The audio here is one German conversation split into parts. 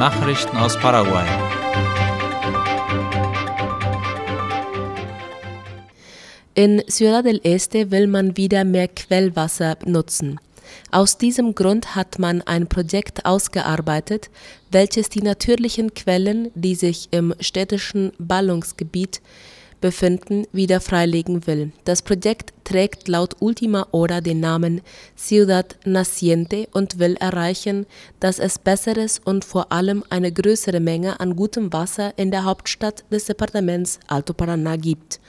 Nachrichten aus Paraguay. In Ciudad del Este will man wieder mehr Quellwasser nutzen. Aus diesem Grund hat man ein Projekt ausgearbeitet, welches die natürlichen Quellen, die sich im städtischen Ballungsgebiet befinden, wieder freilegen will. Das Projekt trägt laut Ultima Hora den Namen Ciudad Naciente und will erreichen, dass es besseres und vor allem eine größere Menge an gutem Wasser in der Hauptstadt des Departements Alto Paraná gibt.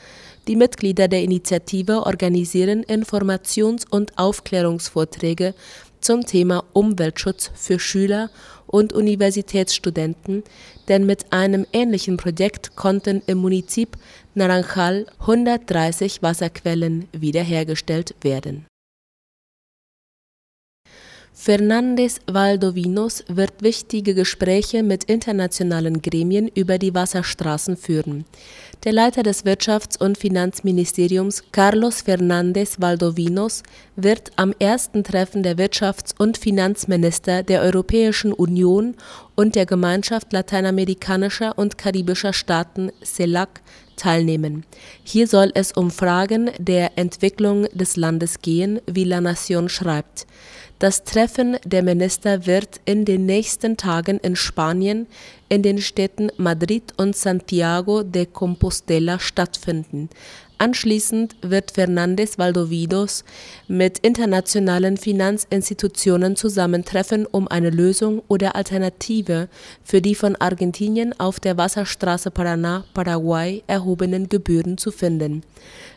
Die Mitglieder der Initiative organisieren Informations- und Aufklärungsvorträge zum Thema Umweltschutz für Schüler und Universitätsstudenten, denn mit einem ähnlichen Projekt konnten im Munizip Naranjal 130 Wasserquellen wiederhergestellt werden. Fernández Valdovinos wird wichtige Gespräche mit internationalen Gremien über die Wasserstraßen führen. Der Leiter des Wirtschafts- und Finanzministeriums Carlos Fernández Valdovinos wird am ersten Treffen der Wirtschafts- und Finanzminister der Europäischen Union und der Gemeinschaft lateinamerikanischer und karibischer Staaten CELAC teilnehmen. Hier soll es um Fragen der Entwicklung des Landes gehen, wie La Nación schreibt. Das Treffen der Minister wird in den nächsten Tagen in Spanien in den Städten Madrid und Santiago de Compostela stattfinden. Anschließend wird Fernández Valdovinos mit internationalen Finanzinstitutionen zusammentreffen, um eine Lösung oder Alternative für die von Argentinien auf der Wasserstraße Paraná-Paraguay erhobenen Gebühren zu finden.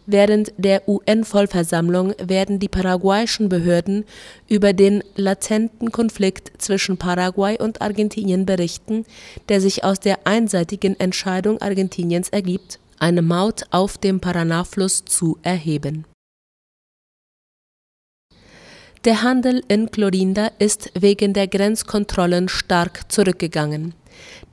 Während der UN-Vollversammlung werden die paraguayischen Behörden über den latenten Konflikt zwischen Paraguay und Argentinien berichten, der sich aus der einseitigen Entscheidung Argentiniens ergibt eine Maut auf dem Paraná-Fluss zu erheben. Der Handel in Clorinda ist wegen der Grenzkontrollen stark zurückgegangen.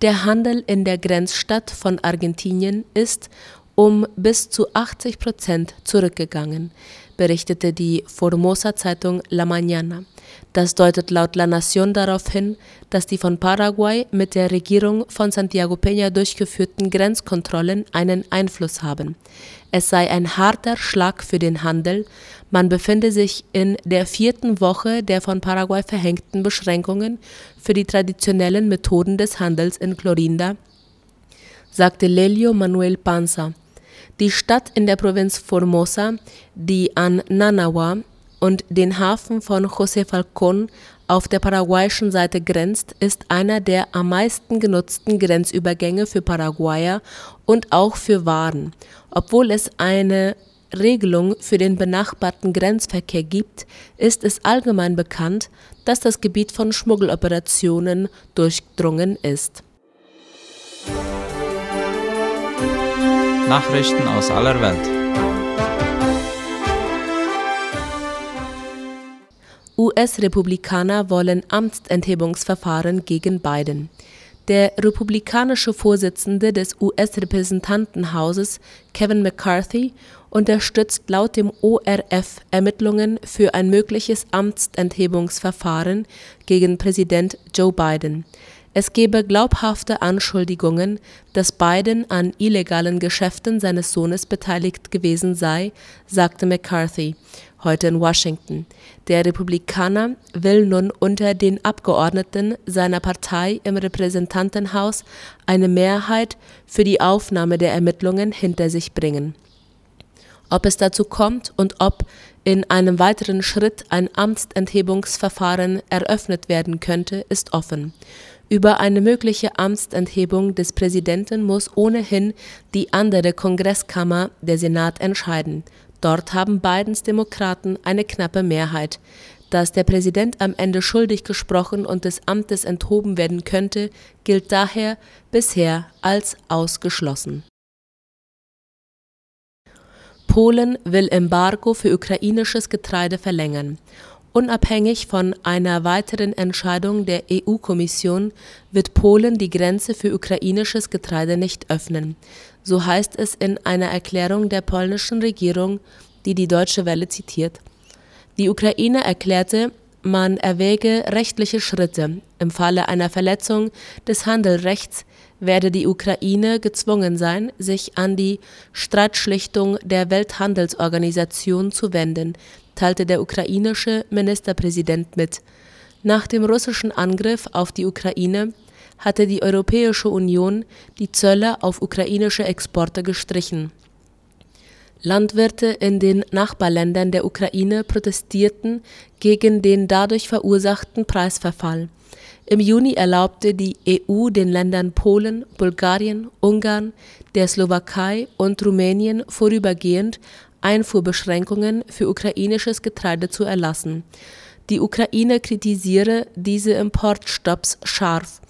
Der Handel in der Grenzstadt von Argentinien ist um bis zu 80 Prozent zurückgegangen, berichtete die Formosa-Zeitung La Mañana. Das deutet laut La Nación darauf hin, dass die von Paraguay mit der Regierung von Santiago Peña durchgeführten Grenzkontrollen einen Einfluss haben. Es sei ein harter Schlag für den Handel, man befinde sich in der vierten Woche der von Paraguay verhängten Beschränkungen für die traditionellen Methoden des Handels in Clorinda, sagte Lelio Manuel Panza. Die Stadt in der Provinz Formosa, die an Nanawa und den Hafen von José Falcón auf der paraguayischen Seite grenzt, ist einer der am meisten genutzten Grenzübergänge für Paraguayer und auch für Waren. Obwohl es eine Regelung für den benachbarten Grenzverkehr gibt, ist es allgemein bekannt, dass das Gebiet von Schmuggeloperationen durchdrungen ist. Nachrichten aus aller Welt. US-Republikaner wollen Amtsenthebungsverfahren gegen Biden. Der republikanische Vorsitzende des US-Repräsentantenhauses Kevin McCarthy unterstützt laut dem ORF Ermittlungen für ein mögliches Amtsenthebungsverfahren gegen Präsident Joe Biden. Es gebe glaubhafte Anschuldigungen, dass Biden an illegalen Geschäften seines Sohnes beteiligt gewesen sei, sagte McCarthy heute in Washington. Der Republikaner will nun unter den Abgeordneten seiner Partei im Repräsentantenhaus eine Mehrheit für die Aufnahme der Ermittlungen hinter sich bringen. Ob es dazu kommt und ob in einem weiteren Schritt ein Amtsenthebungsverfahren eröffnet werden könnte, ist offen. Über eine mögliche Amtsenthebung des Präsidenten muss ohnehin die andere Kongresskammer, der Senat, entscheiden. Dort haben Bidens Demokraten eine knappe Mehrheit. Dass der Präsident am Ende schuldig gesprochen und des Amtes enthoben werden könnte, gilt daher bisher als ausgeschlossen. Polen will Embargo für ukrainisches Getreide verlängern. Unabhängig von einer weiteren Entscheidung der EU-Kommission wird Polen die Grenze für ukrainisches Getreide nicht öffnen. So heißt es in einer Erklärung der polnischen Regierung, die die Deutsche Welle zitiert. Die Ukraine erklärte man erwäge rechtliche Schritte. Im Falle einer Verletzung des Handelrechts werde die Ukraine gezwungen sein, sich an die Streitschlichtung der Welthandelsorganisation zu wenden, teilte der ukrainische Ministerpräsident mit. Nach dem russischen Angriff auf die Ukraine hatte die Europäische Union die Zölle auf ukrainische Exporte gestrichen. Landwirte in den Nachbarländern der Ukraine protestierten gegen den dadurch verursachten Preisverfall. Im Juni erlaubte die EU den Ländern Polen, Bulgarien, Ungarn, der Slowakei und Rumänien vorübergehend Einfuhrbeschränkungen für ukrainisches Getreide zu erlassen. Die Ukraine kritisiere diese Importstopps scharf.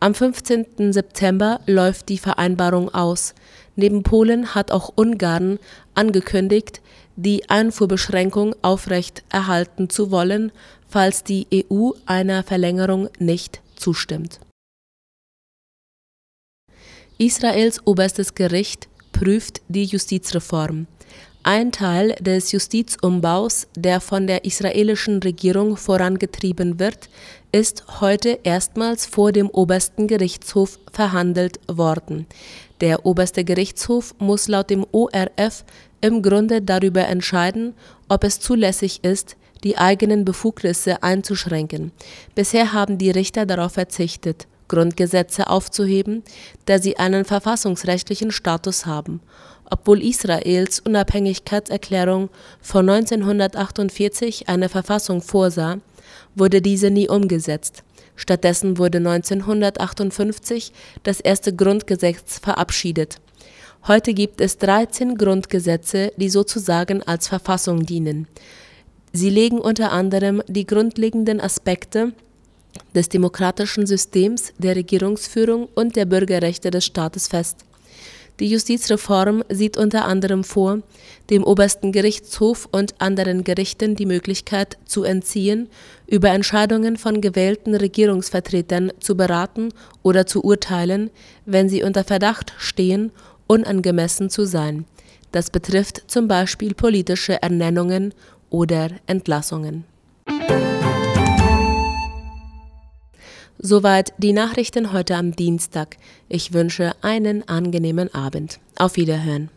Am 15. September läuft die Vereinbarung aus. Neben Polen hat auch Ungarn angekündigt, die Einfuhrbeschränkung aufrecht erhalten zu wollen, falls die EU einer Verlängerung nicht zustimmt. Israels oberstes Gericht prüft die Justizreform. Ein Teil des Justizumbaus, der von der israelischen Regierung vorangetrieben wird, ist heute erstmals vor dem obersten Gerichtshof verhandelt worden. Der oberste Gerichtshof muss laut dem ORF im Grunde darüber entscheiden, ob es zulässig ist, die eigenen Befugnisse einzuschränken. Bisher haben die Richter darauf verzichtet, Grundgesetze aufzuheben, da sie einen verfassungsrechtlichen Status haben obwohl Israels Unabhängigkeitserklärung von 1948 eine Verfassung vorsah, wurde diese nie umgesetzt. Stattdessen wurde 1958 das erste Grundgesetz verabschiedet. Heute gibt es 13 Grundgesetze, die sozusagen als Verfassung dienen. Sie legen unter anderem die grundlegenden Aspekte des demokratischen Systems, der Regierungsführung und der Bürgerrechte des Staates fest. Die Justizreform sieht unter anderem vor, dem obersten Gerichtshof und anderen Gerichten die Möglichkeit zu entziehen, über Entscheidungen von gewählten Regierungsvertretern zu beraten oder zu urteilen, wenn sie unter Verdacht stehen, unangemessen zu sein. Das betrifft zum Beispiel politische Ernennungen oder Entlassungen. Soweit die Nachrichten heute am Dienstag. Ich wünsche einen angenehmen Abend. Auf Wiederhören.